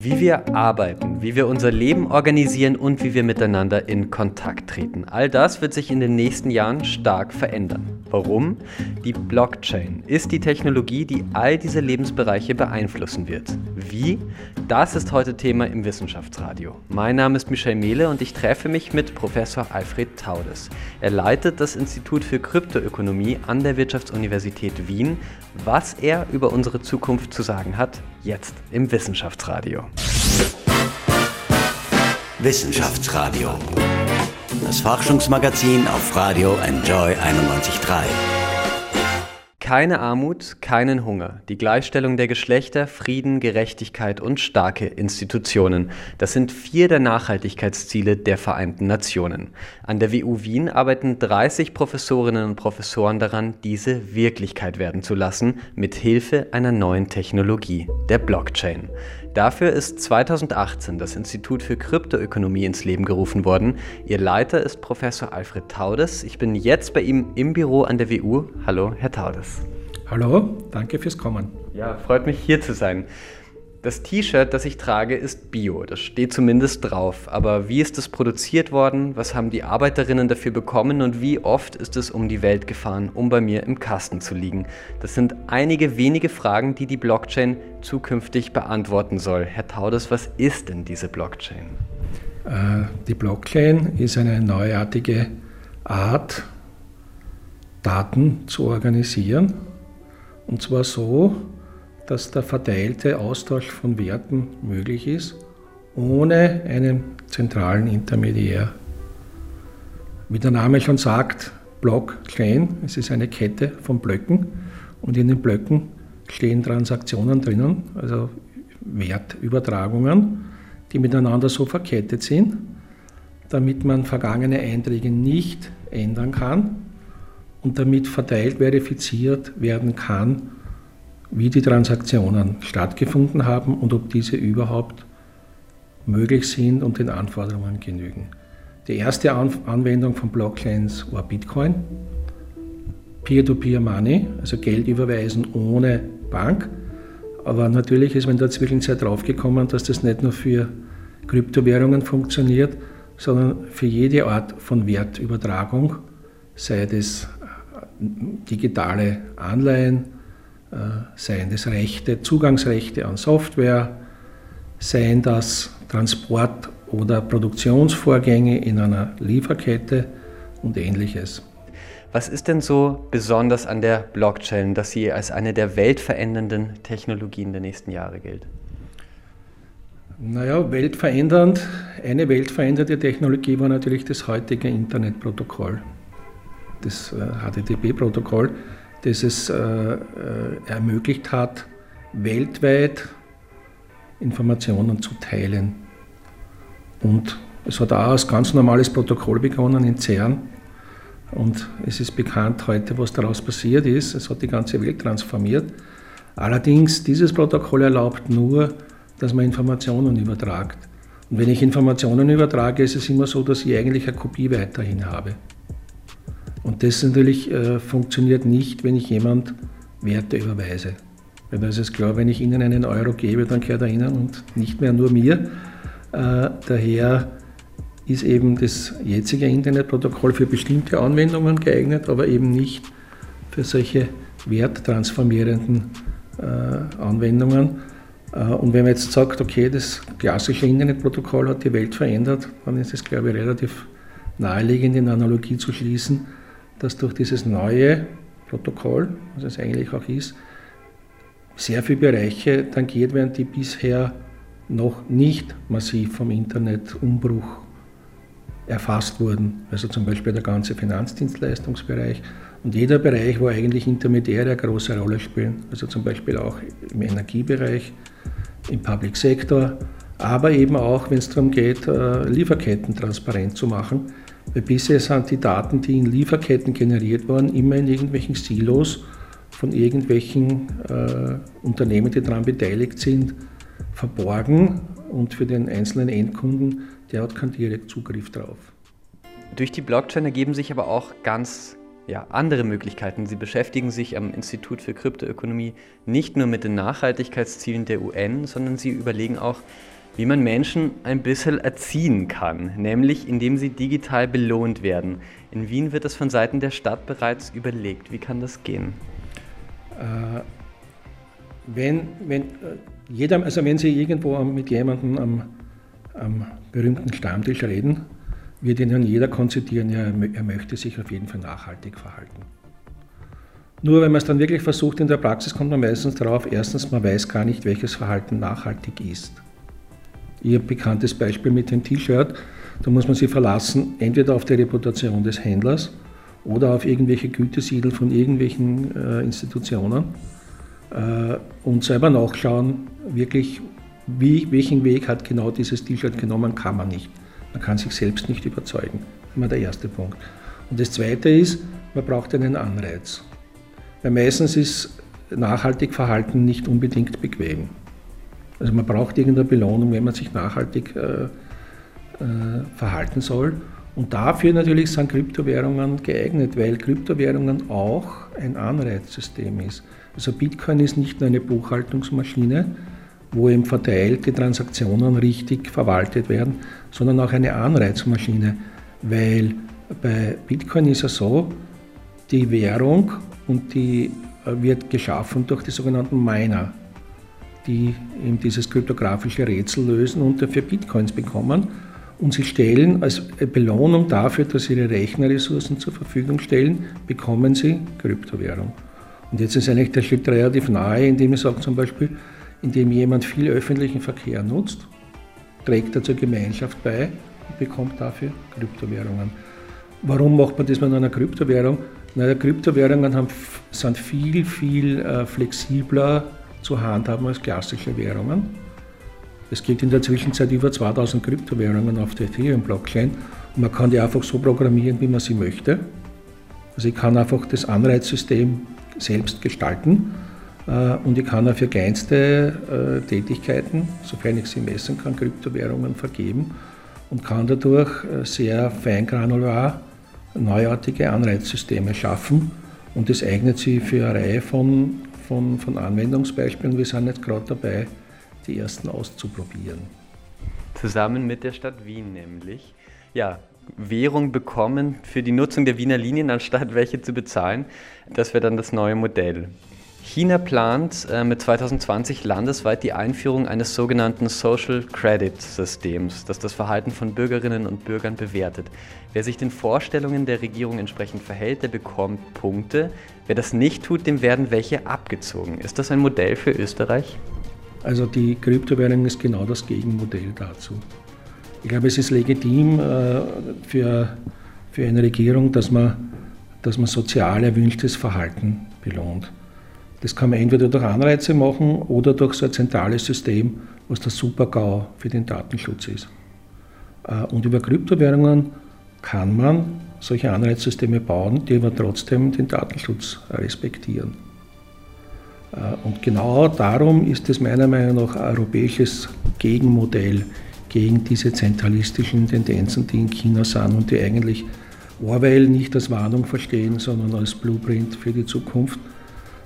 Wie wir arbeiten, wie wir unser Leben organisieren und wie wir miteinander in Kontakt treten. All das wird sich in den nächsten Jahren stark verändern. Warum? Die Blockchain ist die Technologie, die all diese Lebensbereiche beeinflussen wird. Wie? Das ist heute Thema im Wissenschaftsradio. Mein Name ist Michael Mehle und ich treffe mich mit Professor Alfred Taudes. Er leitet das Institut für Kryptoökonomie an der Wirtschaftsuniversität Wien. Was er über unsere Zukunft zu sagen hat, jetzt im Wissenschaftsradio. Wissenschaftsradio. Das Forschungsmagazin auf Radio Enjoy 91.3. Keine Armut, keinen Hunger. Die Gleichstellung der Geschlechter, Frieden, Gerechtigkeit und starke Institutionen. Das sind vier der Nachhaltigkeitsziele der Vereinten Nationen. An der WU Wien arbeiten 30 Professorinnen und Professoren daran, diese Wirklichkeit werden zu lassen, mit Hilfe einer neuen Technologie, der Blockchain. Dafür ist 2018 das Institut für Kryptoökonomie ins Leben gerufen worden. Ihr Leiter ist Professor Alfred Taudes. Ich bin jetzt bei ihm im Büro an der WU. Hallo, Herr Taudes. Hallo, danke fürs Kommen. Ja, freut mich hier zu sein. Das T-Shirt, das ich trage, ist Bio. Das steht zumindest drauf. Aber wie ist es produziert worden? Was haben die Arbeiterinnen dafür bekommen? Und wie oft ist es um die Welt gefahren, um bei mir im Kasten zu liegen? Das sind einige wenige Fragen, die die Blockchain zukünftig beantworten soll. Herr Taudes, was ist denn diese Blockchain? Äh, die Blockchain ist eine neuartige Art, Daten zu organisieren. Und zwar so, dass der verteilte Austausch von Werten möglich ist, ohne einen zentralen Intermediär. Wie der Name schon sagt, Blockchain, es ist eine Kette von Blöcken und in den Blöcken stehen Transaktionen drinnen, also Wertübertragungen, die miteinander so verkettet sind, damit man vergangene Einträge nicht ändern kann und damit verteilt verifiziert werden kann, wie die Transaktionen stattgefunden haben und ob diese überhaupt möglich sind und den Anforderungen genügen. Die erste Anwendung von Blockchains war Bitcoin, Peer-to-Peer-Money, also Geld überweisen ohne Bank. Aber natürlich ist man der Zwischenzeit draufgekommen, dass das nicht nur für Kryptowährungen funktioniert, sondern für jede Art von Wertübertragung, sei das digitale Anleihen, äh, seien das Rechte, Zugangsrechte an Software, seien das Transport- oder Produktionsvorgänge in einer Lieferkette und ähnliches. Was ist denn so besonders an der Blockchain, dass sie als eine der weltverändernden Technologien der nächsten Jahre gilt? Naja, weltverändernd. Eine weltveränderte Technologie war natürlich das heutige Internetprotokoll, das HTTP-Protokoll. Das es äh, äh, ermöglicht hat, weltweit Informationen zu teilen. Und es hat auch als ganz normales Protokoll begonnen in CERN. Und es ist bekannt heute, was daraus passiert ist. Es hat die ganze Welt transformiert. Allerdings, dieses Protokoll erlaubt nur, dass man Informationen übertragt. Und wenn ich Informationen übertrage, ist es immer so, dass ich eigentlich eine Kopie weiterhin habe. Und das natürlich äh, funktioniert nicht, wenn ich jemand Werte überweise. Weil da ist klar, wenn ich Ihnen einen Euro gebe, dann gehört er Ihnen und nicht mehr nur mir. Äh, daher ist eben das jetzige Internetprotokoll für bestimmte Anwendungen geeignet, aber eben nicht für solche werttransformierenden äh, Anwendungen. Äh, und wenn man jetzt sagt, okay, das klassische Internetprotokoll hat die Welt verändert, dann ist es, glaube ich, relativ naheliegend, in Analogie zu schließen, dass durch dieses neue Protokoll, was es eigentlich auch ist, sehr viele Bereiche tangiert werden, die bisher noch nicht massiv vom Internetumbruch erfasst wurden. Also zum Beispiel der ganze Finanzdienstleistungsbereich und jeder Bereich, wo eigentlich Intermediäre eine große Rolle spielen. Also zum Beispiel auch im Energiebereich, im Public Sector, aber eben auch, wenn es darum geht, äh, Lieferketten transparent zu machen weil bisher sind die Daten, die in Lieferketten generiert wurden, immer in irgendwelchen Silos von irgendwelchen äh, Unternehmen, die daran beteiligt sind, verborgen und für den einzelnen Endkunden, der hat keinen Direktzugriff drauf. Durch die Blockchain ergeben sich aber auch ganz ja, andere Möglichkeiten. Sie beschäftigen sich am Institut für Kryptoökonomie nicht nur mit den Nachhaltigkeitszielen der UN, sondern sie überlegen auch, wie man Menschen ein bisschen erziehen kann, nämlich indem sie digital belohnt werden. In Wien wird das von Seiten der Stadt bereits überlegt. Wie kann das gehen? Äh, wenn, wenn, äh, jeder, also wenn Sie irgendwo mit jemandem am, am berühmten Stammtisch reden, wird Ihnen jeder konzitieren, ja, er möchte sich auf jeden Fall nachhaltig verhalten. Nur wenn man es dann wirklich versucht in der Praxis, kommt man meistens darauf, erstens, man weiß gar nicht, welches Verhalten nachhaltig ist. Ihr bekanntes Beispiel mit dem T-Shirt, da muss man sich verlassen, entweder auf die Reputation des Händlers oder auf irgendwelche Gütesiegel von irgendwelchen äh, Institutionen äh, und selber nachschauen, wirklich, wie, welchen Weg hat genau dieses T-Shirt genommen, kann man nicht. Man kann sich selbst nicht überzeugen. Immer der erste Punkt. Und das zweite ist, man braucht einen Anreiz. Weil meistens ist nachhaltig Verhalten nicht unbedingt bequem. Also man braucht irgendeine Belohnung, wenn man sich nachhaltig äh, äh, verhalten soll. Und dafür natürlich sind Kryptowährungen geeignet, weil Kryptowährungen auch ein Anreizsystem ist. Also Bitcoin ist nicht nur eine Buchhaltungsmaschine, wo eben verteilt die Transaktionen richtig verwaltet werden, sondern auch eine Anreizmaschine, weil bei Bitcoin ist es so, die Währung und die äh, wird geschaffen durch die sogenannten Miner die eben dieses kryptografische Rätsel lösen und dafür Bitcoins bekommen. Und sie stellen als Belohnung dafür, dass sie ihre Rechnerressourcen zur Verfügung stellen, bekommen sie Kryptowährung. Und jetzt ist eigentlich der Schritt relativ nahe, indem ich sage zum Beispiel, indem jemand viel öffentlichen Verkehr nutzt, trägt er zur Gemeinschaft bei und bekommt dafür Kryptowährungen. Warum macht man das mit einer Kryptowährung? Na, Kryptowährungen haben, sind viel, viel äh, flexibler zu handhaben als klassische Währungen. Es gibt in der Zwischenzeit über 2000 Kryptowährungen auf der Ethereum-Blockchain und man kann die einfach so programmieren, wie man sie möchte. Also ich kann einfach das Anreizsystem selbst gestalten äh, und ich kann auch für kleinste äh, Tätigkeiten, sofern ich sie messen kann, Kryptowährungen vergeben und kann dadurch äh, sehr feingranular neuartige Anreizsysteme schaffen. Und das eignet sich für eine Reihe von von, von Anwendungsbeispielen. Wir sind jetzt gerade dabei, die ersten auszuprobieren. Zusammen mit der Stadt Wien nämlich. Ja, Währung bekommen für die Nutzung der Wiener Linien, anstatt welche zu bezahlen. Das wäre dann das neue Modell. China plant äh, mit 2020 landesweit die Einführung eines sogenannten Social Credit Systems, das das Verhalten von Bürgerinnen und Bürgern bewertet. Wer sich den Vorstellungen der Regierung entsprechend verhält, der bekommt Punkte. Wer das nicht tut, dem werden welche abgezogen. Ist das ein Modell für Österreich? Also die Kryptowährung ist genau das Gegenmodell dazu. Ich glaube, es ist legitim äh, für, für eine Regierung, dass man, dass man sozial erwünschtes Verhalten belohnt. Das kann man entweder durch Anreize machen oder durch so ein zentrales System, was der Super-GAU für den Datenschutz ist. Äh, und über Kryptowährungen kann man solche Anreizsysteme bauen, die aber trotzdem den Datenschutz respektieren. Äh, und genau darum ist es meiner Meinung nach ein europäisches Gegenmodell gegen diese zentralistischen Tendenzen, die in China sind und die eigentlich Orwell nicht als Warnung verstehen, sondern als Blueprint für die Zukunft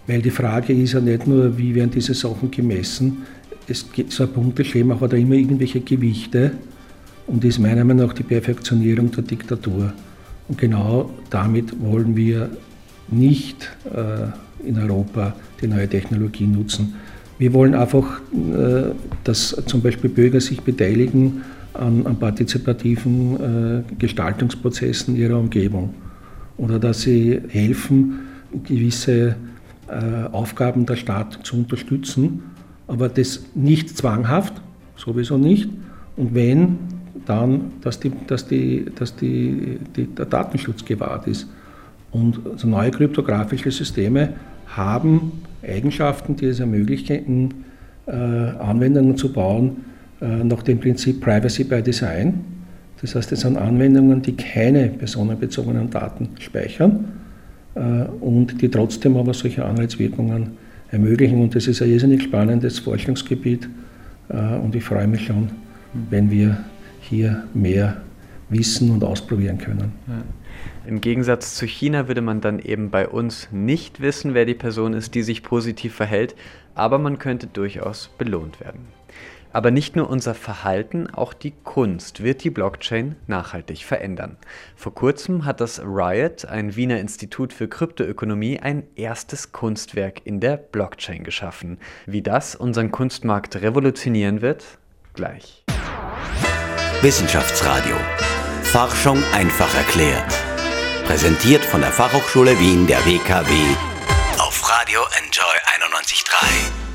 weil die Frage ist ja nicht nur, wie werden diese Sachen gemessen. Es gibt so ein Punkteschema hat ja immer irgendwelche Gewichte und ist meiner Meinung nach die Perfektionierung der Diktatur. Und genau damit wollen wir nicht äh, in Europa die neue Technologie nutzen. Wir wollen einfach, äh, dass zum Beispiel Bürger sich beteiligen an, an partizipativen äh, Gestaltungsprozessen ihrer Umgebung oder dass sie helfen, gewisse Aufgaben der Staat zu unterstützen, aber das nicht zwanghaft, sowieso nicht. Und wenn, dann, dass, die, dass, die, dass die, der Datenschutz gewahrt ist. Und also neue kryptografische Systeme haben Eigenschaften, die es ermöglichen, äh, Anwendungen zu bauen äh, nach dem Prinzip Privacy by Design. Das heißt, es sind Anwendungen, die keine personenbezogenen Daten speichern, äh, und die trotzdem aber solche Anreizwirkungen ermöglichen. Und das ist ein irrsinnig spannendes Forschungsgebiet äh, und ich freue mich schon, wenn wir hier mehr, wissen und ausprobieren können. Ja. Im Gegensatz zu China würde man dann eben bei uns nicht wissen, wer die Person ist, die sich positiv verhält, aber man könnte durchaus belohnt werden. Aber nicht nur unser Verhalten, auch die Kunst wird die Blockchain nachhaltig verändern. Vor kurzem hat das Riot, ein Wiener Institut für Kryptoökonomie, ein erstes Kunstwerk in der Blockchain geschaffen. Wie das unseren Kunstmarkt revolutionieren wird, gleich. Wissenschaftsradio. Forschung einfach erklärt. Präsentiert von der Fachhochschule Wien der WKW auf Radio Enjoy 91.3.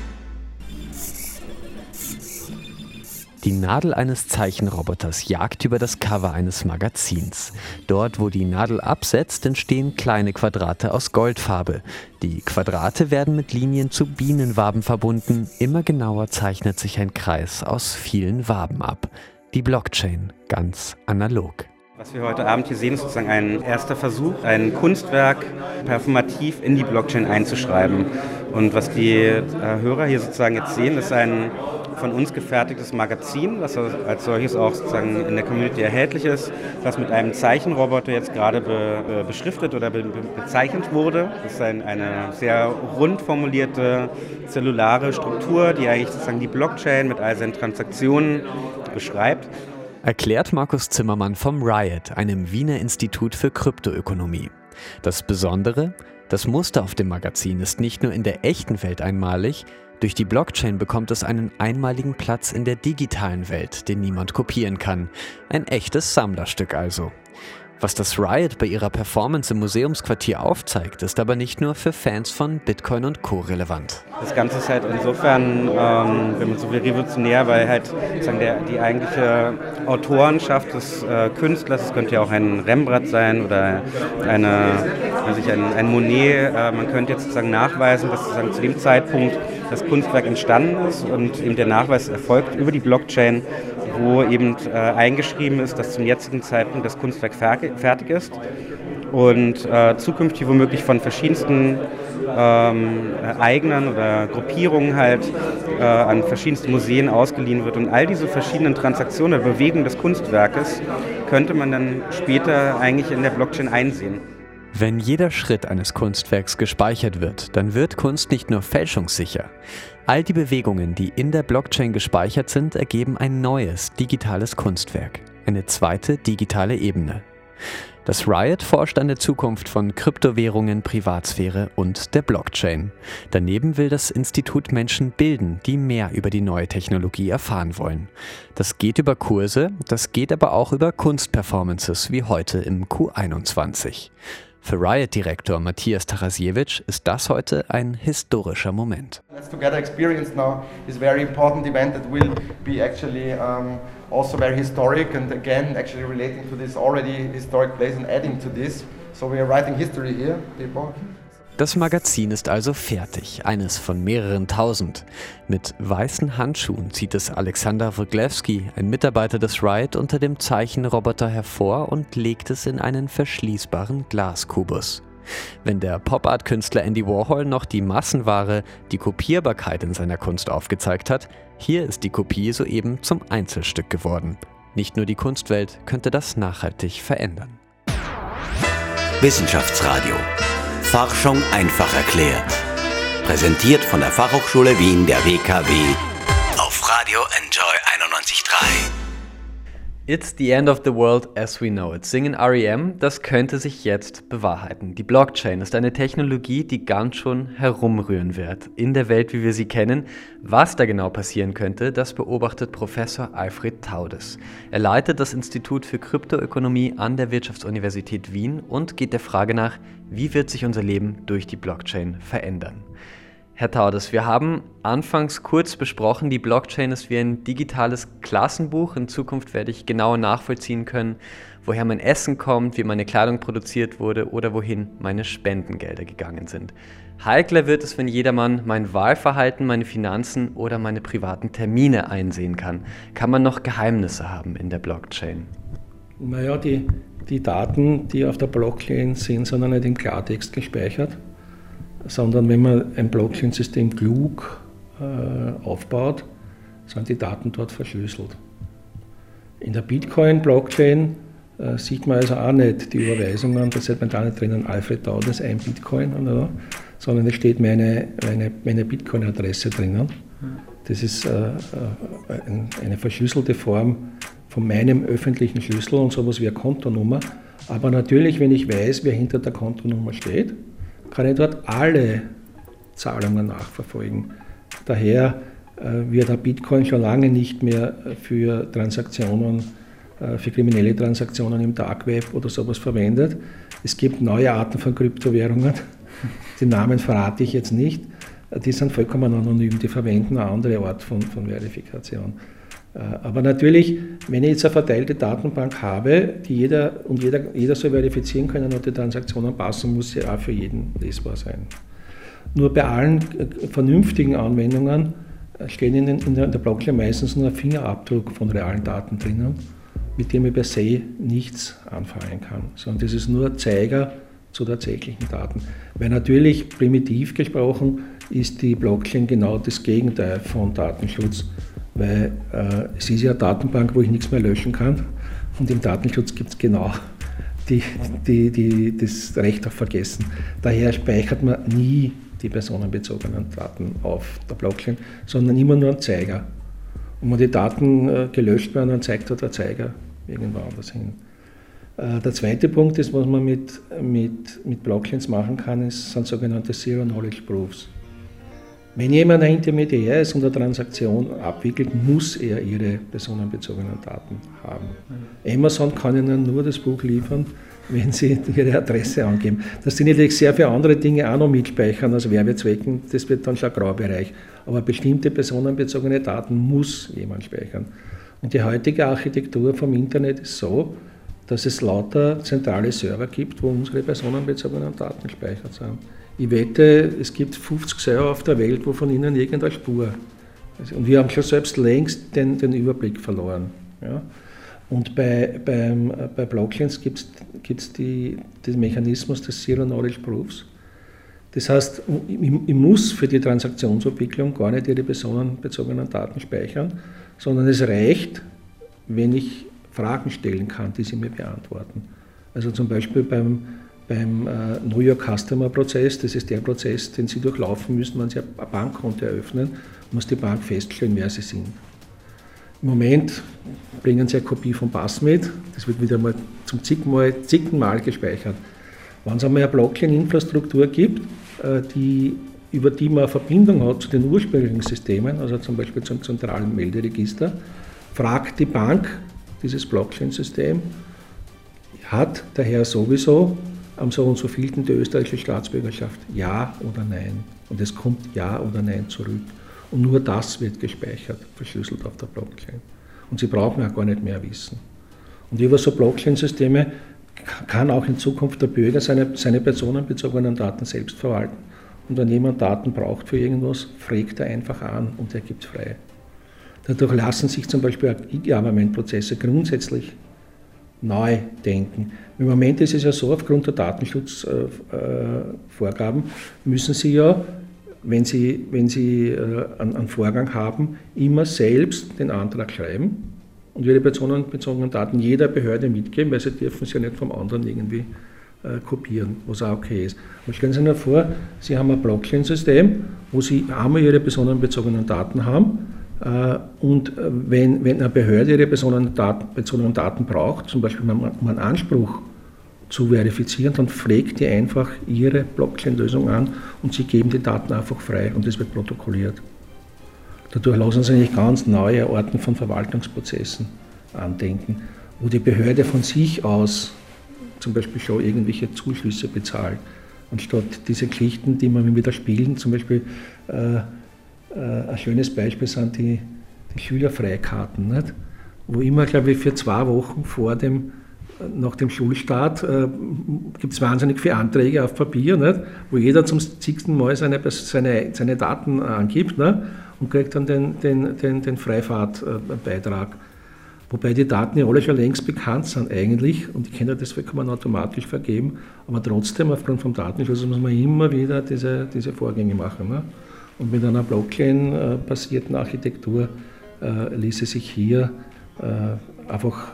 Die Nadel eines Zeichenroboters jagt über das Cover eines Magazins. Dort, wo die Nadel absetzt, entstehen kleine Quadrate aus Goldfarbe. Die Quadrate werden mit Linien zu Bienenwaben verbunden. Immer genauer zeichnet sich ein Kreis aus vielen Waben ab. Die Blockchain, ganz analog. Was wir heute Abend hier sehen, ist sozusagen ein erster Versuch, ein Kunstwerk performativ in die Blockchain einzuschreiben. Und was die äh, Hörer hier sozusagen jetzt sehen, ist ein von uns gefertigtes Magazin, was als solches auch sozusagen in der Community erhältlich ist, das mit einem Zeichenroboter jetzt gerade be, äh, beschriftet oder be, be, bezeichnet wurde. Das ist ein, eine sehr rund formulierte zellulare Struktur, die eigentlich sozusagen die Blockchain mit all seinen Transaktionen beschreibt. Erklärt Markus Zimmermann vom Riot, einem Wiener Institut für Kryptoökonomie. Das Besondere, das Muster auf dem Magazin ist nicht nur in der echten Welt einmalig, durch die Blockchain bekommt es einen einmaligen Platz in der digitalen Welt, den niemand kopieren kann. Ein echtes Sammlerstück also. Was das Riot bei ihrer Performance im Museumsquartier aufzeigt, ist aber nicht nur für Fans von Bitcoin und Co. relevant. Das Ganze ist halt insofern, ähm, wenn man so will, revolutionär, weil halt sozusagen der, die eigentliche Autorenschaft des äh, Künstlers, es könnte ja auch ein Rembrandt sein oder eine, also ein, ein Monet, äh, man könnte jetzt sozusagen nachweisen, dass sozusagen zu dem Zeitpunkt das Kunstwerk entstanden ist und eben der Nachweis erfolgt über die Blockchain wo eben äh, eingeschrieben ist, dass zum jetzigen Zeitpunkt das Kunstwerk fertig ist und äh, zukünftig womöglich von verschiedensten ähm, Eignern oder Gruppierungen halt äh, an verschiedensten Museen ausgeliehen wird. Und all diese verschiedenen Transaktionen Bewegungen des Kunstwerkes könnte man dann später eigentlich in der Blockchain einsehen. Wenn jeder Schritt eines Kunstwerks gespeichert wird, dann wird Kunst nicht nur fälschungssicher. All die Bewegungen, die in der Blockchain gespeichert sind, ergeben ein neues digitales Kunstwerk, eine zweite digitale Ebene. Das Riot forscht an der Zukunft von Kryptowährungen, Privatsphäre und der Blockchain. Daneben will das Institut Menschen bilden, die mehr über die neue Technologie erfahren wollen. Das geht über Kurse, das geht aber auch über Kunstperformances wie heute im Q21. Für Riot-Direktor Matthias Tarasiewicz ist das heute ein historischer Moment. Let's Together experience now is a very important event that will be actually um, also very historic and again actually relating to this already historic place and adding to this. So we are writing history here, people. Das Magazin ist also fertig, eines von mehreren tausend. Mit weißen Handschuhen zieht es Alexander Wroglewski, ein Mitarbeiter des Riot, unter dem Zeichenroboter hervor und legt es in einen verschließbaren Glaskubus. Wenn der Pop-Art-Künstler Andy Warhol noch die Massenware, die Kopierbarkeit in seiner Kunst aufgezeigt hat, hier ist die Kopie soeben zum Einzelstück geworden. Nicht nur die Kunstwelt könnte das nachhaltig verändern. Wissenschaftsradio Forschung einfach erklärt. Präsentiert von der Fachhochschule Wien der WKW auf Radio Enjoy 91.3. It's the end of the world as we know it. Singen REM, das könnte sich jetzt bewahrheiten. Die Blockchain ist eine Technologie, die ganz schon herumrühren wird. In der Welt, wie wir sie kennen. Was da genau passieren könnte, das beobachtet Professor Alfred Taudes. Er leitet das Institut für Kryptoökonomie an der Wirtschaftsuniversität Wien und geht der Frage nach, wie wird sich unser Leben durch die Blockchain verändern. Herr Taudes, wir haben anfangs kurz besprochen, die Blockchain ist wie ein digitales Klassenbuch. In Zukunft werde ich genauer nachvollziehen können, woher mein Essen kommt, wie meine Kleidung produziert wurde oder wohin meine Spendengelder gegangen sind. Heikler wird es, wenn jedermann mein Wahlverhalten, meine Finanzen oder meine privaten Termine einsehen kann. Kann man noch Geheimnisse haben in der Blockchain? Naja, die, die Daten, die auf der Blockchain sind, sind ja nicht im Klartext gespeichert sondern wenn man ein Blockchain-System klug äh, aufbaut, sind die Daten dort verschlüsselt. In der Bitcoin-Blockchain äh, sieht man also auch nicht die Überweisungen, da sieht man da nicht drinnen Alfred Daudes, ein Bitcoin, oder? sondern es steht meine, meine, meine Bitcoin-Adresse drinnen. Das ist äh, äh, eine verschlüsselte Form von meinem öffentlichen Schlüssel und sowas wie eine Kontonummer. Aber natürlich, wenn ich weiß, wer hinter der Kontonummer steht, kann ich dort alle Zahlungen nachverfolgen. Daher äh, wird der Bitcoin schon lange nicht mehr für Transaktionen, äh, für kriminelle Transaktionen im Dark Web oder sowas verwendet. Es gibt neue Arten von Kryptowährungen. Die Namen verrate ich jetzt nicht. Die sind vollkommen anonym, die verwenden eine andere Art von, von Verifikation. Äh, aber natürlich, wenn ich jetzt eine verteilte Datenbank habe, die jeder und jeder, jeder soll verifizieren können und die Transaktionen passen, muss sie auch für jeden lesbar sein. Nur bei allen vernünftigen Anwendungen steht in, in, der, Blockchain meistens nur ein Fingerabdruck von realen Daten drinnen, mit dem ich per se nichts anfangen kann, sondern das ist nur Zeiger zu tatsächlichen Daten. Weil natürlich, primitiv gesprochen, ist die Blockchain genau das Gegenteil von Datenschutz, weil äh, es ist ja eine Datenbank, wo ich nichts mehr löschen kann und im Datenschutz gibt es genau die, die, die, das Recht auf Vergessen. Daher speichert man nie die personenbezogenen Daten auf der Blockchain, sondern immer nur ein Zeiger. Und wenn die Daten äh, gelöscht werden, dann zeigt dort der Zeiger irgendwo anders hin. Äh, der zweite Punkt ist, was man mit, mit, mit Blockchains machen kann, ist, sind sogenannte Zero Knowledge Proofs. Wenn jemand ein Intermediär ist und eine Transaktion abwickelt, muss er ihre personenbezogenen Daten haben. Amazon kann Ihnen nur das Buch liefern, wenn Sie Ihre Adresse angeben. Das sind natürlich sehr viele andere Dinge auch noch mitspeichern, also Werbezwecken, das wird dann schon ein Graubereich. Aber bestimmte personenbezogene Daten muss jemand speichern. Und die heutige Architektur vom Internet ist so, dass es lauter zentrale Server gibt, wo unsere personenbezogenen Daten gespeichert sind. Ich wette, es gibt 50 Server auf der Welt, wo von ihnen irgendeine Spur. Und wir haben schon selbst längst den, den Überblick verloren. Ja? Und bei, beim, bei Blockchains gibt es den Mechanismus des Zero Knowledge Proofs. Das heißt, ich, ich, muss für die Transaktionsabwicklung gar nicht ihre personenbezogenen Daten speichern, sondern es reicht, wenn ich Fragen stellen kann, die sie mir beantworten. Also zum Beispiel beim, beim äh, Know Your Customer Prozess, das ist der Prozess, den Sie durchlaufen müssen, wenn Sie ein Bankkonto eröffnen, muss die Bank feststellen, wer Sie sind. Im Moment bringen Sie eine Kopie vom Pass mit, das wird wieder mal zum zigten Mal, zigten Mal gespeichert. Wenn es einmal eine Blockchain-Infrastruktur gibt, äh, die, über die man eine Verbindung hat zu den ursprünglichen Systemen, also zum Beispiel zum zentralen Melderegister, fragt die Bank dieses Blockchain-System, hat der Herr sowieso am so und so vielten die österreichische Staatsbürgerschaft ja oder nein. Und es kommt ja oder nein zurück. Und nur das wird gespeichert, verschlüsselt auf der Blockchain. Und Sie brauchen ja gar nicht mehr wissen. Und über so Blockchain-Systeme kann auch in Zukunft der Bürger seine, seine personenbezogenen Daten selbst verwalten. Und wenn jemand Daten braucht für irgendwas, fragt er einfach an und er gibt frei. Dadurch lassen sich zum Beispiel E-Government-Prozesse grundsätzlich neu denken. Im Moment ist es ja so, aufgrund der Datenschutzvorgaben müssen Sie ja wenn Sie, wenn Sie äh, einen, Vorgang haben, immer selbst den Antrag schreiben und Ihre personenbezogenen Daten jeder Behörde mitgeben, weil Sie dürfen sie ja nicht vom anderen irgendwie äh, kopieren, was auch okay ist. Und stellen Sie sich vor, Sie haben ein Blockchain-System, wo Sie einmal Ihre personenbezogenen Daten haben und wenn, wenn eine Behörde Ihre personenbezogenen Daten braucht, zum Beispiel um einen Anspruch zu verifizieren, dann pflegt ihr einfach ihre Blockchain-Lösung an und sie geben die Daten einfach frei und es wird protokolliert. Dadurch lassen sich eigentlich ganz neue Arten von Verwaltungsprozessen andenken, wo die Behörde von sich aus zum Beispiel schon irgendwelche Zuschüsse bezahlt, anstatt diese Geschichten, die man wieder spielen, zum Beispiel äh, äh, ein schönes Beispiel sind die, die Schülerfreikarten, nicht? wo immer, glaube ich, für zwei Wochen vor dem nach dem Schulstart äh, gibt es wahnsinnig viele Anträge auf Papier, nicht? wo jeder zum zigsten Mal seine, seine, seine Daten angibt nicht? und kriegt dann den, den, den, den Freifahrtbeitrag. Wobei die Daten ja alle schon längst bekannt sind eigentlich und die Kinder das vollkommen automatisch vergeben, aber trotzdem aufgrund vom Datenschutz muss man immer wieder diese, diese Vorgänge machen. Ne? Und mit einer Blockchain-basierten Architektur äh, ließe sich hier äh, einfach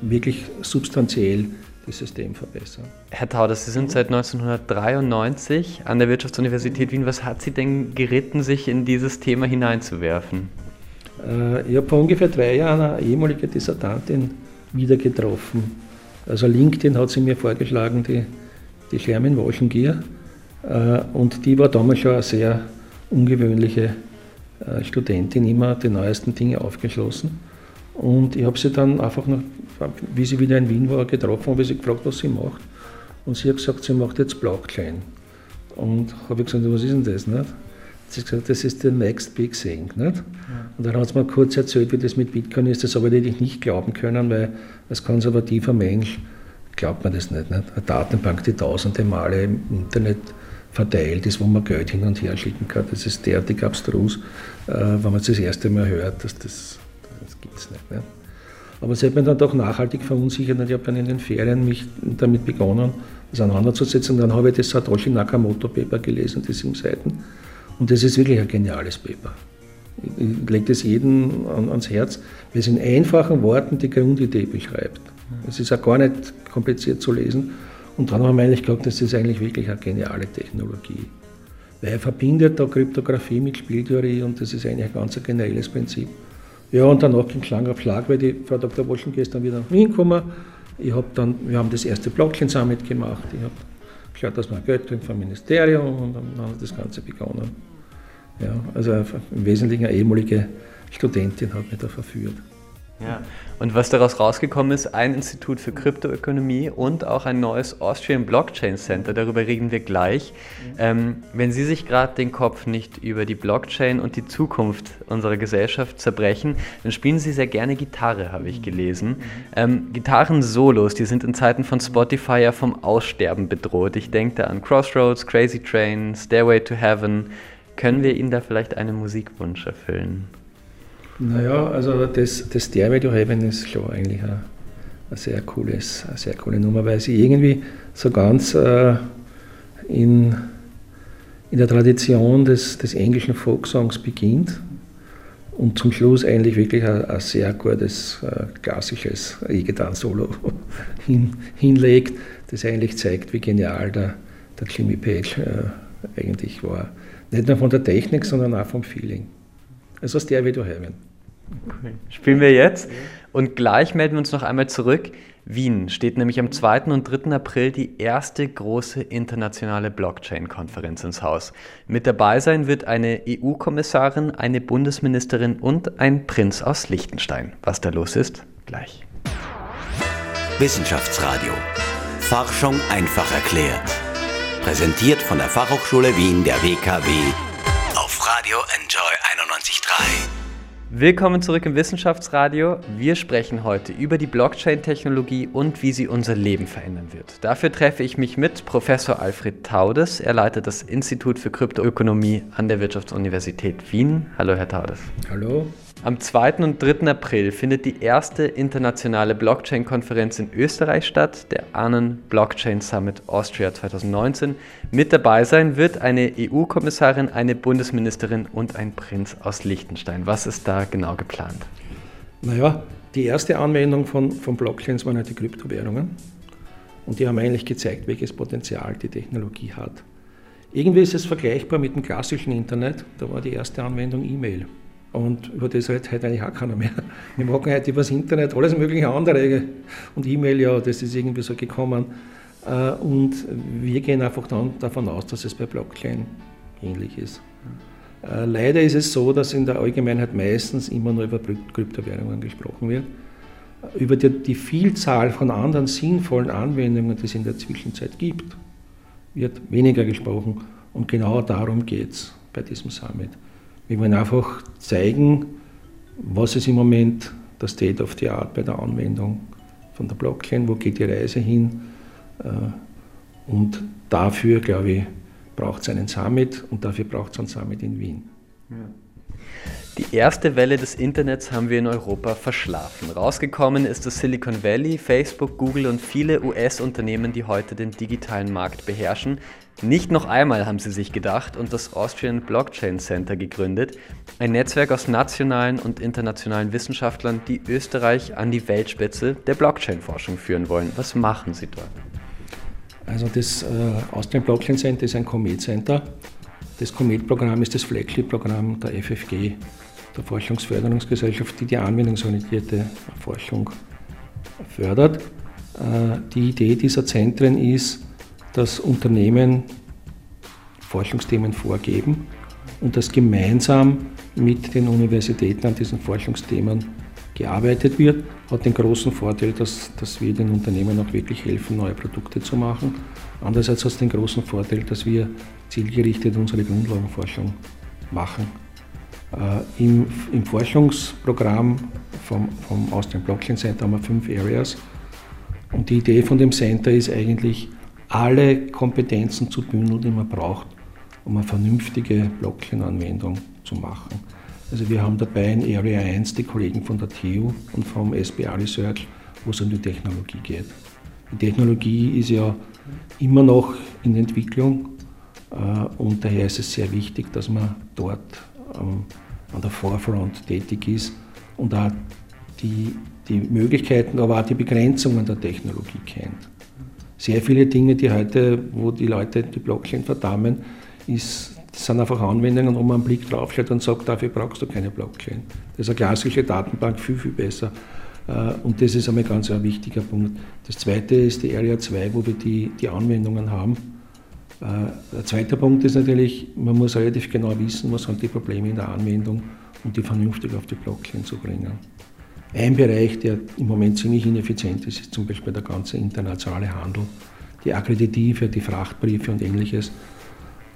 wirklich substanziell das System verbessern. Herr Tauder, Sie sind seit 1993 an der Wirtschaftsuniversität Wien. Was hat Sie denn geritten, sich in dieses Thema hineinzuwerfen? Äh, ich habe vor ungefähr drei Jahren eine ehemalige Dissertantin wieder getroffen. Also LinkedIn hat sie mir vorgeschlagen, die, die Shermin Waschengier. Äh, und die war damals schon eine sehr ungewöhnliche äh, Studentin, immer die neuesten Dinge aufgeschlossen. Und ich habe sie dann einfach noch, wie sie wieder in Wien war, getroffen, habe sie gefragt, was sie macht. Und sie hat gesagt, sie macht jetzt Blockchain. Und habe ich gesagt, was ist denn das? Nicht? Sie hat gesagt, das ist the next big thing. Nicht? Ja. Und dann hat sie mir kurz erzählt, wie das mit Bitcoin ist. Das habe ich nicht glauben können, weil als konservativer Mensch glaubt man das nicht. nicht? Eine Datenbank, die tausende Male im Internet verteilt ist, wo man Geld hin und her schicken kann, das ist derartig abstrus, äh, wenn man es das erste Mal hört, dass das gibt es nicht. nicht. Aber es hat mich dann doch nachhaltig verunsichert und ich habe dann in den Ferien mich damit begonnen, das auseinanderzusetzen. Dann habe ich das Satoshi Nakamoto Paper gelesen, die sieben Seiten. Und das ist wirklich ein geniales Paper. Ich lege das jedem ans Herz, weil es in einfachen Worten die Grundidee beschreibt. Es ist auch gar nicht kompliziert zu lesen. Und dann haben wir eigentlich gesagt, das ist eigentlich wirklich eine geniale Technologie. Weil er verbindet da Kryptographie mit Spieltheorie und das ist eigentlich ein ganz generelles Prinzip. Ja, und danach ging Schlag auf Schlag, weil die Frau Dr. Woschen gestern wieder nach Wien gekommen. Ich hab dann, wir haben das erste Blockchain-Summit gemacht. Ich habe geschaut, dass wir Geld kriegen vom Ministerium und dann hat das Ganze begonnen. Ja, also im Wesentlichen eine ehemalige Studentin hat mich da verführt. Ja. Und was daraus rausgekommen ist, ein Institut für Kryptoökonomie und auch ein neues Austrian Blockchain Center, darüber reden wir gleich. Ähm, wenn Sie sich gerade den Kopf nicht über die Blockchain und die Zukunft unserer Gesellschaft zerbrechen, dann spielen Sie sehr gerne Gitarre, habe ich gelesen. Ähm, Gitarren-Solos, die sind in Zeiten von Spotify ja vom Aussterben bedroht. Ich denke da an Crossroads, Crazy Train, Stairway to Heaven. Können wir Ihnen da vielleicht einen Musikwunsch erfüllen? Naja, also das, das Stairway to Heaven ist schon eigentlich eine, eine, sehr, cooles, eine sehr coole Nummer, weil sie irgendwie so ganz äh, in, in der Tradition des, des englischen Folksongs beginnt und zum Schluss eigentlich wirklich ein, ein sehr gutes äh, klassisches E-Gitarren-Solo hin, hinlegt, das eigentlich zeigt, wie genial der, der Jimmy Page äh, eigentlich war. Nicht nur von der Technik, sondern auch vom Feeling. Also Stairway to Heaven. Cool. Spielen wir jetzt. Und gleich melden wir uns noch einmal zurück. Wien steht nämlich am 2. und 3. April die erste große internationale Blockchain-Konferenz ins Haus. Mit dabei sein wird eine EU-Kommissarin, eine Bundesministerin und ein Prinz aus Liechtenstein. Was da los ist, gleich. Wissenschaftsradio. Forschung einfach erklärt. Präsentiert von der Fachhochschule Wien der WKW auf Radio Enjoy 91.3. Willkommen zurück im Wissenschaftsradio. Wir sprechen heute über die Blockchain-Technologie und wie sie unser Leben verändern wird. Dafür treffe ich mich mit Professor Alfred Taudes. Er leitet das Institut für Kryptoökonomie an der Wirtschaftsuniversität Wien. Hallo, Herr Taudes. Hallo. Am 2. und 3. April findet die erste internationale Blockchain-Konferenz in Österreich statt, der Ahnen Blockchain Summit Austria 2019. Mit dabei sein wird eine EU-Kommissarin, eine Bundesministerin und ein Prinz aus Liechtenstein. Was ist da genau geplant? Naja, die erste Anwendung von, von Blockchains waren halt die Kryptowährungen. Und die haben eigentlich gezeigt, welches Potenzial die Technologie hat. Irgendwie ist es vergleichbar mit dem klassischen Internet. Da war die erste Anwendung E-Mail. Und über das redet heute eigentlich auch keiner mehr. Wir machen heute über das Internet alles mögliche andere. Und E-Mail, ja, das ist irgendwie so gekommen. Äh, und wir gehen einfach dann davon aus, dass es bei Blockchain ähnlich ist. Äh, leider ist es so, dass in der Allgemeinheit meistens immer nur über Kryptowährungen gesprochen wird. Über die, die Vielzahl von anderen sinnvollen Anwendungen, die es in der Zwischenzeit gibt, wird weniger gesprochen. Und genau darum geht es bei diesem Summit. Wir wollen einfach zeigen, was ist im Moment der State of the Art bei der Anwendung von der Blockchain, wo geht die Reise hin. Äh, und dafür, glaube ich, braucht es einen Summit und dafür braucht es einen Summit in Wien. Ja. Die erste Welle des Internets haben wir in Europa verschlafen. Rausgekommen ist das Silicon Valley, Facebook, Google und viele US-Unternehmen, die heute den digitalen Markt beherrschen. Nicht noch einmal haben sie sich gedacht und das Austrian Blockchain Center gegründet, ein Netzwerk aus nationalen und internationalen Wissenschaftlern, die Österreich an die Weltspitze der Blockchain-Forschung führen wollen. Was machen sie dort? Also das äh, Austrian Blockchain Center ist ein Comet Center. Das Comet-Programm ist das Flagship-Programm der FFG der Forschungsförderungsgesellschaft, die die anwendungsorientierte Forschung fördert. Äh, die Idee dieser Zentren ist, dass Unternehmen Forschungsthemen vorgeben und dass gemeinsam mit den Universitäten an diesen Forschungsthemen gearbeitet wird, hat den großen Vorteil, dass, dass wir den Unternehmen auch wirklich helfen, neue Produkte zu machen. Andererseits hat es den großen Vorteil, dass wir zielgerichtet unsere Grundlagenforschung machen äh, im, Im Forschungsprogramm vom, vom Austrian Blockchain Center haben wir fünf Areas. Und die Idee von dem Center ist eigentlich, alle Kompetenzen zu bündeln, die man braucht, um eine vernünftige Blockchain-Anwendung zu machen. Also wir haben dabei in Area 1 die Kollegen von der TU und vom SBA Research, wo es um die Technologie geht. Die Technologie ist ja immer noch in Entwicklung äh, und daher ist es sehr wichtig, dass man dort ähm, an der Forefront tätig ist und auch die, die Möglichkeiten, aber auch die Begrenzungen der Technologie kennt. Sehr viele Dinge, die heute, wo die Leute die Blockchain verdammen, ist, sind einfach Anwendungen, wo man einen Blick draufschaut und sagt, dafür brauchst du keine Blockchain. Das ist eine klassische Datenbank viel, viel besser. Äh, und das ist einmal ganz ein wichtiger Punkt. Das zweite ist die Area 2, wo wir die, die Anwendungen haben. Äh, der zweite Punkt ist natürlich, man muss relativ genau wissen, was sind die Probleme in der Anwendung und die vernünftig auf die Blockchain zu bringen. Ein Bereich, der im Moment ziemlich ineffizient ist, ist zum Beispiel der ganze internationale Handel, die Akkreditive, die Frachtbriefe und ähnliches.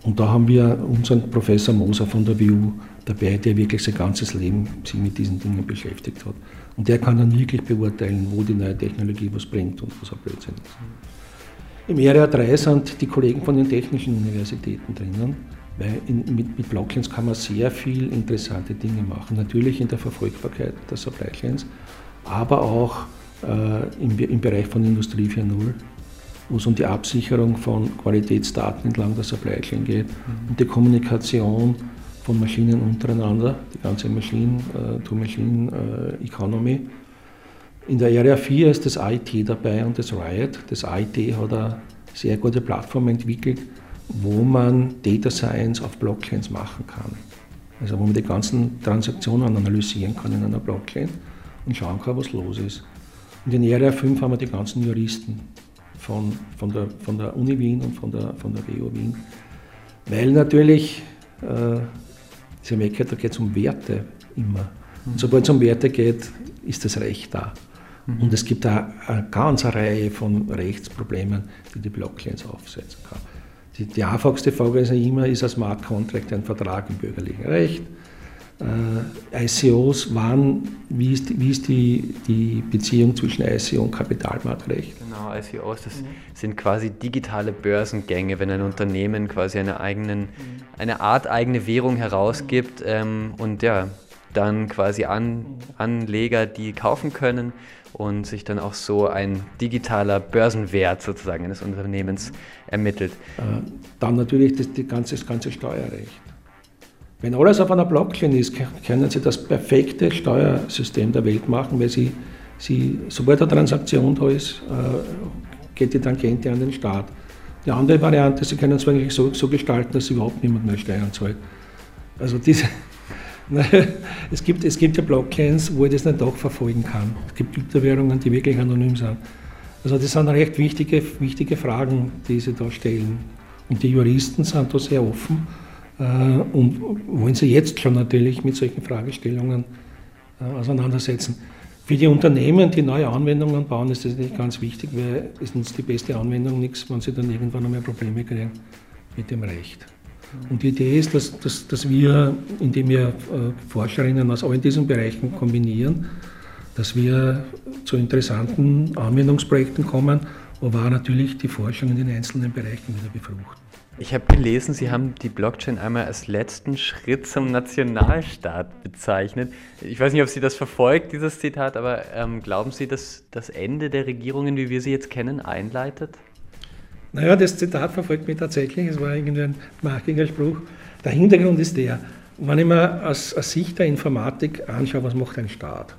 Und da haben wir unseren Professor Moser von der WU dabei, der wirklich sein ganzes Leben sich mit diesen Dingen beschäftigt hat. Und der kann dann wirklich beurteilen, wo die neue Technologie was bringt und was ein Blödsinn ist. Im Area 3 sind die Kollegen von den technischen Universitäten drinnen, weil in, mit, mit Blockchains kann man sehr viel interessante Dinge machen. Natürlich in der Verfolgbarkeit der Supply Chains, aber auch äh, im, im Bereich von Industrie 4.0 wo es um die Absicherung von Qualitätsdaten entlang der Supply Chain geht mhm. und die Kommunikation von Maschinen untereinander, die ganze Machine-to-Machine-Economy. Äh, in der Area 4 ist das IT dabei und das Riot. Das IT hat eine sehr gute Plattform entwickelt, wo man Data Science auf Blockchains machen kann. Also wo man die ganzen Transaktionen analysieren kann in einer Blockchain und schauen kann, was los ist. Und in Area 5 haben wir die ganzen Juristen von, von, der, von der Uni Wien und von der, von der WU Wien. Weil natürlich, äh, Sie merken, da geht es um Werte immer. Und sobald es um Werte geht, ist das Recht da. Mhm. Und es gibt auch eine ganze Reihe von Rechtsproblemen, die die Blockchains aufsetzen kann. Die, die einfachste Frage ist ja immer, ist ein Smart Contract ein Vertrag im bürgerlichen Recht? Äh, ICOs waren, wie ist, die, wie ist die, die Beziehung zwischen ICO und Kapitalmarktrecht? Genau, ICOs, das mhm. sind quasi digitale Börsengänge, wenn ein Unternehmen quasi eine, eigenen, mhm. eine Art eigene Währung herausgibt ähm, und ja, dann quasi an, Anleger die kaufen können und sich dann auch so ein digitaler Börsenwert sozusagen eines Unternehmens ermittelt. Äh, dann natürlich das, die ganze, das ganze Steuerrecht. Wenn alles auf einer Blockchain ist, können Sie das perfekte Steuersystem der Welt machen, weil Sie, Sie sobald eine Transaktion da ist, äh, geht die Tangente an den Staat. Die andere Variante, Sie können es eigentlich so, so gestalten, dass überhaupt niemand mehr Steuern zahlt. Also diese, es, gibt, es gibt ja Blockchains, wo ich das nicht auch verfolgen kann. Es gibt Kryptowährungen, die wirklich anonym sind. Also das sind recht wichtige, wichtige Fragen, die sie da stellen. Und die Juristen sind da sehr offen äh, und wollen sich jetzt schon natürlich mit solchen Fragestellungen äh, auseinandersetzen. Für die Unternehmen, die neue Anwendungen bauen, ist das natürlich ganz wichtig, weil es nutzt die beste Anwendung nichts, wenn sie dann irgendwann einmal Probleme kriegen mit dem Recht. Und die Idee ist, dass, dass, dass wir, indem wir äh, Forscherinnen aus allen diesen Bereichen kombinieren, dass wir zu interessanten Anwendungsprojekten kommen, aber auch natürlich die Forschung in den einzelnen Bereichen wieder befruchten. Ich habe gelesen, Sie haben die Blockchain einmal als letzten Schritt zum Nationalstaat bezeichnet. Ich weiß nicht, ob Sie das verfolgt, dieses Zitat, aber ähm, glauben Sie, dass das Ende der Regierungen, wie wir sie jetzt kennen, einleitet? Naja, das Zitat verfolgt mich tatsächlich. Es war irgendwie ein markiger Spruch. Der Hintergrund ist der, wenn ich mir aus, aus Sicht der Informatik anschaue, was macht ein Staat?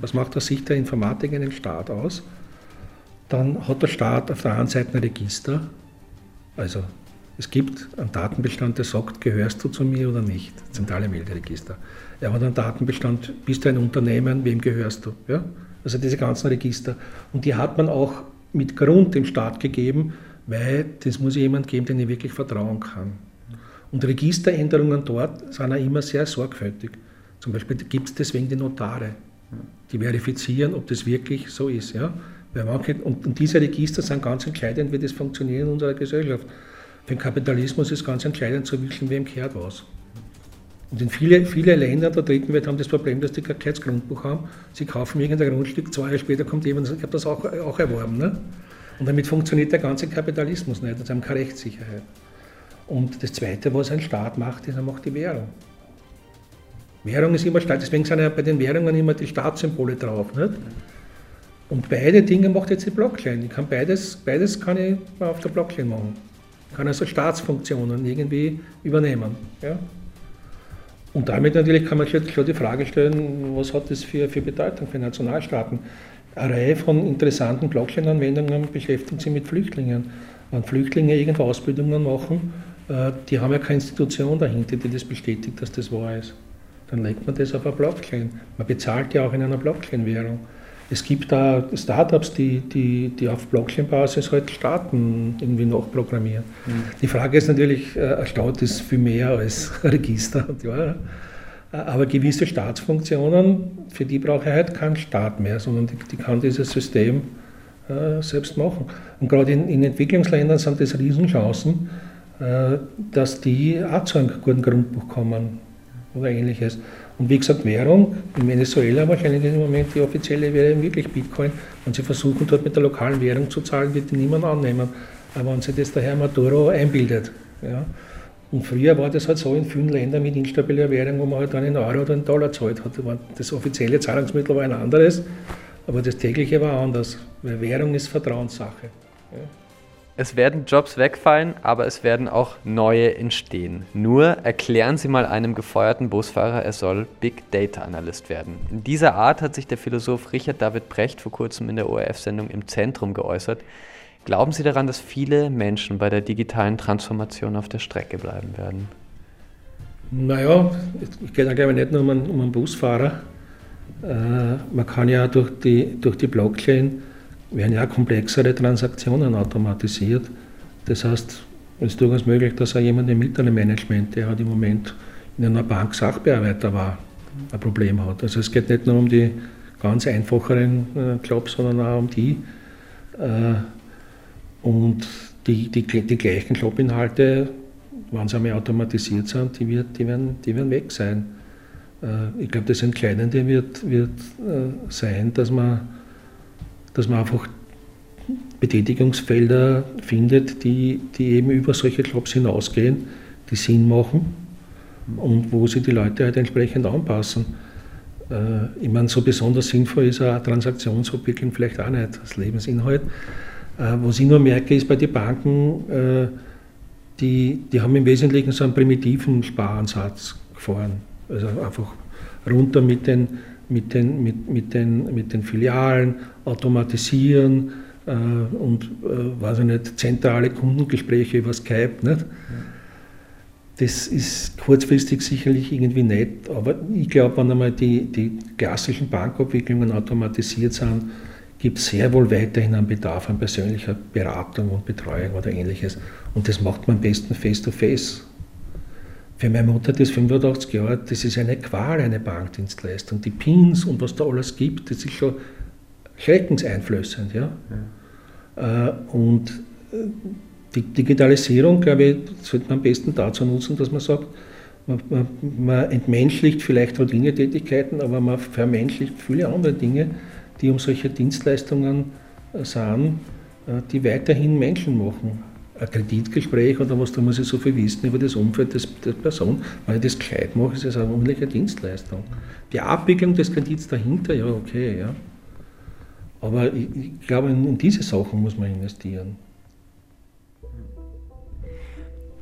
Was macht aus Sicht der Informatik einen Staat aus? Dann hat der Staat auf der einen Seite ein Register, also es gibt einen Datenbestand, der sagt, gehörst du zu mir oder nicht? Zentrale Melderegister. Er hat einen Datenbestand, bist du ein Unternehmen, wem gehörst du? Ja? Also diese ganzen Register. Und die hat man auch mit Grund dem Staat gegeben, weil das muss jemand geben, den ich wirklich vertrauen kann. Und Registeränderungen dort sind auch immer sehr sorgfältig. Zum Beispiel gibt es deswegen die Notare, die verifizieren, ob das wirklich so ist. Ja? Und diese Register sind ganz entscheidend, wie das funktioniert in unserer Gesellschaft. Für den Kapitalismus ist ganz entscheidend zu wissen, wem kehrt was. Und in viele, viele Länder der dritten Welt haben das Problem, dass die kein Grundbuch haben. Sie kaufen irgendein Grundstück, zwei Jahre später kommt jemand und sagt, ich habe das auch, auch erworben. Ne? Und damit funktioniert der ganze Kapitalismus nicht, sie haben keine Rechtssicherheit. Und das Zweite, was ein Staat macht, ist, er macht die Währung. Währung ist immer Staat, deswegen sind ja bei den Währungen immer die Staatssymbole drauf. Nicht? Und beide Dinge macht jetzt die Blockchain. Ich kann beides, beides kann ich auf der Blockchain machen kann also Staatsfunktionen irgendwie übernehmen. Ja? Und damit natürlich kann man schon die Frage stellen, was hat das für, für Bedeutung für Nationalstaaten? Eine Reihe von interessanten Blockchain-Anwendungen beschäftigen sich mit Flüchtlingen. Wenn Flüchtlinge irgendwo Ausbildungen machen, äh, die haben ja keine Institution dahinter, die das bestätigt, dass das wahr ist. Dann legt man das auf eine Blockchain. Man bezahlt ja auch in einer Blockchain-Währung. Es gibt da Startups, die, die, die auf Blockchain-Basis halt Staaten irgendwie nachprogrammieren. Mhm. Die Frage ist natürlich, äh, ein Staat ist viel mehr als ein Register. Ja. Aber gewisse Staatsfunktionen, für die brauche ich halt keinen Staat mehr, sondern die, die kann dieses System äh, selbst machen. Und gerade in, in, Entwicklungsländern sind das Riesenchancen, äh, dass die auch zu einem guten Grundbuch kommen oder ähnliches. Und wie gesagt, Währung, in Venezuela wahrscheinlich im Moment die offizielle Währung wirklich Bitcoin. Und sie versuchen dort mit der lokalen Währung zu zahlen, wird die niemand annehmen. Aber wenn sich das der Herr Maduro einbildet. Ja. Und früher war das halt so in vielen Ländern mit instabiler Währung, wo man halt dann in Euro oder in Dollar zahlt hat. Das offizielle Zahlungsmittel war ein anderes, aber das tägliche war anders. Weil Währung ist Vertrauenssache. Es werden Jobs wegfallen, aber es werden auch neue entstehen. Nur erklären Sie mal einem gefeuerten Busfahrer, er soll Big Data Analyst werden. In dieser Art hat sich der Philosoph Richard David Brecht vor kurzem in der ORF-Sendung im Zentrum geäußert. Glauben Sie daran, dass viele Menschen bei der digitalen Transformation auf der Strecke bleiben werden? Naja, es geht ja nicht nur um einen, um einen Busfahrer. Äh, man kann ja durch die, durch die Blockchain werden ja komplexere Transaktionen automatisiert. Das heißt, es ist durchaus möglich, dass auch jemand im mittleren der halt im Moment in einer Bank Sachbearbeiter war, ein Problem hat. Also es geht nicht nur um die ganz einfacheren äh, Jobs, sondern auch um die. Äh, und die, die, die gleichen Jobinhalte, wenn sie einmal automatisiert sind, die, wird, die, werden, die werden weg sein. Äh, ich glaube, das Entscheidende wird, wird sein, dass man dass man einfach Betätigungsfelder findet, die, die eben über solche Jobs hinausgehen, die Sinn machen und wo sich die Leute halt entsprechend anpassen. Äh, ich meine, so besonders sinnvoll ist eine Transaktionsabwicklung vielleicht auch nicht als Lebensinhalt. Äh, was ich nur merke, ist bei den Banken, äh, die, die haben im Wesentlichen so einen primitiven Sparansatz gefahren. Also einfach runter mit den mit den, mit, mit den, mit den Filialen, automatisieren äh, und, äh, weiß ich nicht, zentrale Kundengespräche über Skype. Nicht? Das ist kurzfristig sicherlich irgendwie nett, aber ich glaube, wenn einmal die, die klassischen Bankabwicklungen automatisiert sind, gibt es sehr wohl weiterhin einen Bedarf an persönlicher Beratung und Betreuung oder ähnliches. Und das macht man am besten face-to-face. -face. Für meine Mutter, die ist 85 Jahre, das ist eine Qual, eine Bankdienstleistung. Die Pins und was da alles gibt, das ist schon schreckenseinflößend. Ja? ja. Äh, und äh, die Digitalisierung, glaube ich, sollte man am besten dazu nutzen, dass man sagt, man, man, man entmenschlicht vielleicht Routinetätigkeiten, aber man vermenschlicht viele andere Dinge, die um solche Dienstleistungen äh, sind, die weiterhin Menschen machen. ein Kreditgespräch oder was, da muss ich so viel wissen über das Umfeld der Person. Wenn ich das gescheit mache, ist es eine ordentliche Dienstleistung. Die Abwicklung des Kredits dahinter, ja, okay, ja. Aber ich, ich glaube, in diese Sachen muss man investieren.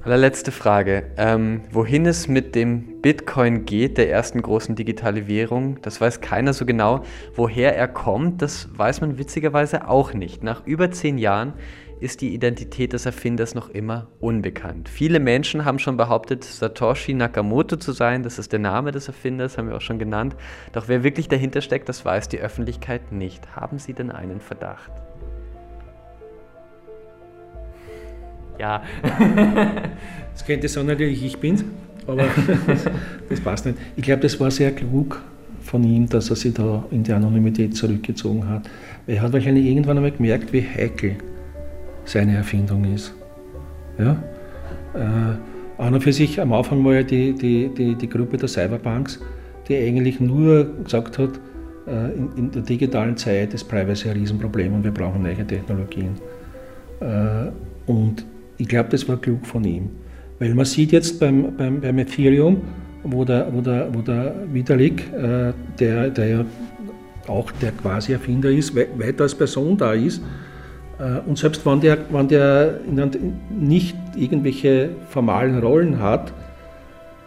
Allerletzte Frage. Ähm, wohin es mit dem Bitcoin geht, der ersten großen digitalen Währung, das weiß keiner so genau. Woher er kommt, das weiß man witzigerweise auch nicht. Nach über zehn Jahren ist die Identität des Erfinders noch immer unbekannt. Viele Menschen haben schon behauptet, Satoshi Nakamoto zu sein. Das ist der Name des Erfinders, haben wir auch schon genannt. Doch wer wirklich dahinter steckt, das weiß die Öffentlichkeit nicht. Haben Sie denn einen Verdacht? Ja. das könnte sein, natürlich, ich bin's, aber das passt nicht. Ich glaube, das war sehr klug von ihm, dass er sich da in die Anonymität zurückgezogen hat. Er hat wahrscheinlich irgendwann einmal gemerkt, wie heikel seine Erfindung ist. Ja? Äh, an und für sich, am Anfang war ja die, die, die, die Gruppe der Cyberpunks, die eigentlich nur gesagt hat, äh, in, in, der digitalen Zeit ist Privacy ein Riesenproblem und wir brauchen neue Technologien. Äh, und ich glaube, das war klug von ihm. Weil man sieht jetzt beim, beim, beim Ethereum, wo der, wo der, wo der Vitalik, äh, der, der ja auch der quasi Erfinder ist, weiter als Person da ist, äh, und selbst wenn der, wenn der nicht irgendwelche formalen Rollen hat,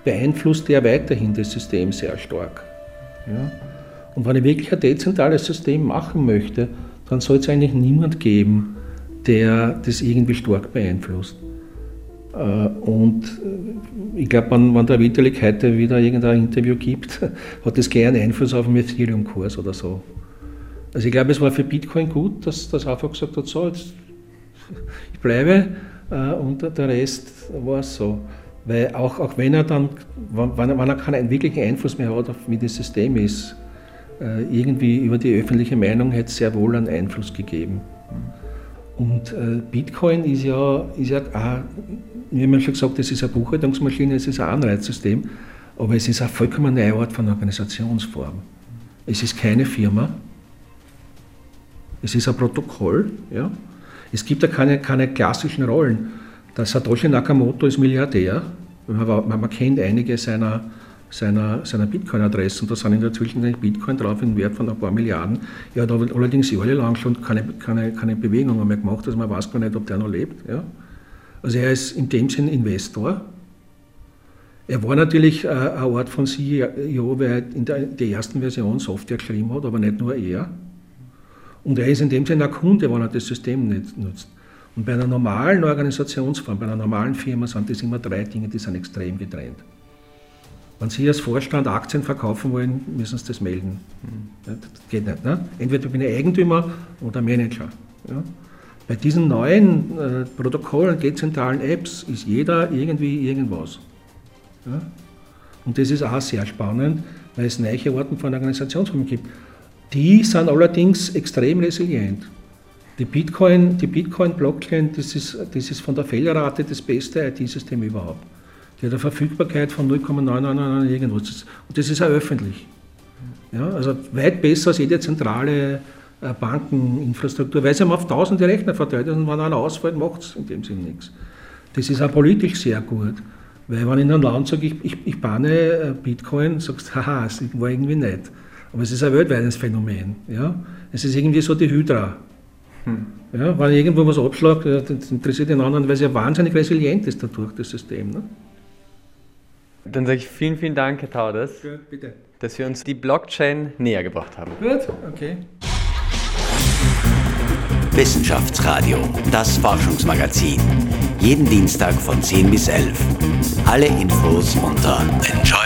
beeinflusst der weiterhin das System sehr stark. Ja? Und wenn ich wirklich ein dezentrales System machen möchte, dann soll es eigentlich niemand geben, der das irgendwie stark beeinflusst. Äh, und äh, ich glaube, wenn, der Vitalik heute wieder irgendein Interview gibt, hat das gleich einen Einfluss auf den Ethereum-Kurs oder so. Also ich glaube, es war für Bitcoin gut, dass das einfach gesagt hat, so, jetzt, ich bleibe äh, und der Rest war es so. Weil auch, auch wenn er dann, wenn, wenn er keinen wirklichen Einfluss mehr hat, auf wie das System ist, irgendwie über die öffentliche Meinung hätte es sehr wohl einen Einfluss gegeben. Und äh, Bitcoin ist ja, ist ja auch, wie man schon gesagt, es ist eine Buchhaltungsmaschine, es ist ein Anreizsystem, aber es ist eine vollkommen neue Art von Organisationsform. Es ist keine Firma, es ist ein Protokoll. Ja? Es gibt ja keine, keine klassischen Rollen. Der Satoshi Nakamoto ist Milliardär, man, man kennt einige seiner seiner, seiner Bitcoin-Adressen. Da sind in der Zwischenzeit Bitcoin drauf im Wert von ein paar Milliarden. Er hat allerdings jahrelang schon keine, keine, keine Bewegungen mehr gemacht, also man weiß gar nicht, ob der noch lebt. Ja. Also er ist in dem Sinn Investor. Er war natürlich äh, ein Art von CEO, weil er in der, der ersten Version Software geschrieben hat, aber nicht nur er. Und er ist in dem Sinne ein Kunde, wenn er das System nicht nutzt. Und bei einer normalen Organisationsform, bei einer normalen Firma sind das immer drei Dinge, die sind extrem getrennt. Wenn Sie als Vorstand Aktien verkaufen wollen, müssen Sie das melden. Ja, das geht nicht. Ne? Entweder bin ich Eigentümer oder Manager. Ja? Bei diesen neuen äh, Protokollen, dezentralen Apps ist jeder irgendwie irgendwas. Ja? Und das ist auch sehr spannend, weil es neue Arten von Organisationsformen gibt. Die sind allerdings extrem resilient. Die Bitcoin-Blockchain, die Bitcoin das, ist, das ist von der Fehlerrate das beste IT-System überhaupt. Die hat eine Verfügbarkeit von 0,999 irgendwas. Und das ist auch öffentlich. Ja, also weit besser als jede zentrale äh, Bankeninfrastruktur, weil sie auf tausende Rechner verteilt und wenn einer ausfällt, macht es in dem Sinne nichts. Das ist auch politisch sehr gut. Weil wenn in einem Land sage, ich, ich, ich bahne äh, Bitcoin, sagst du, haha, es war irgendwie nicht. Aber es ist ein weltweites Phänomen. Ja? Es ist irgendwie so die Hydra. Hm. Ja, wenn irgendwo was abschlägt, das interessiert den anderen, weil es ja wahnsinnig resilient ist dadurch, das System. Ne? Dann sage ich vielen, vielen Dank, Herr Taudes, Gut, bitte. dass wir uns die Blockchain näher gebracht haben. Gut, okay. Wissenschaftsradio, das Forschungsmagazin. Jeden Dienstag von 10 bis 11. Alle Infos unter enjoy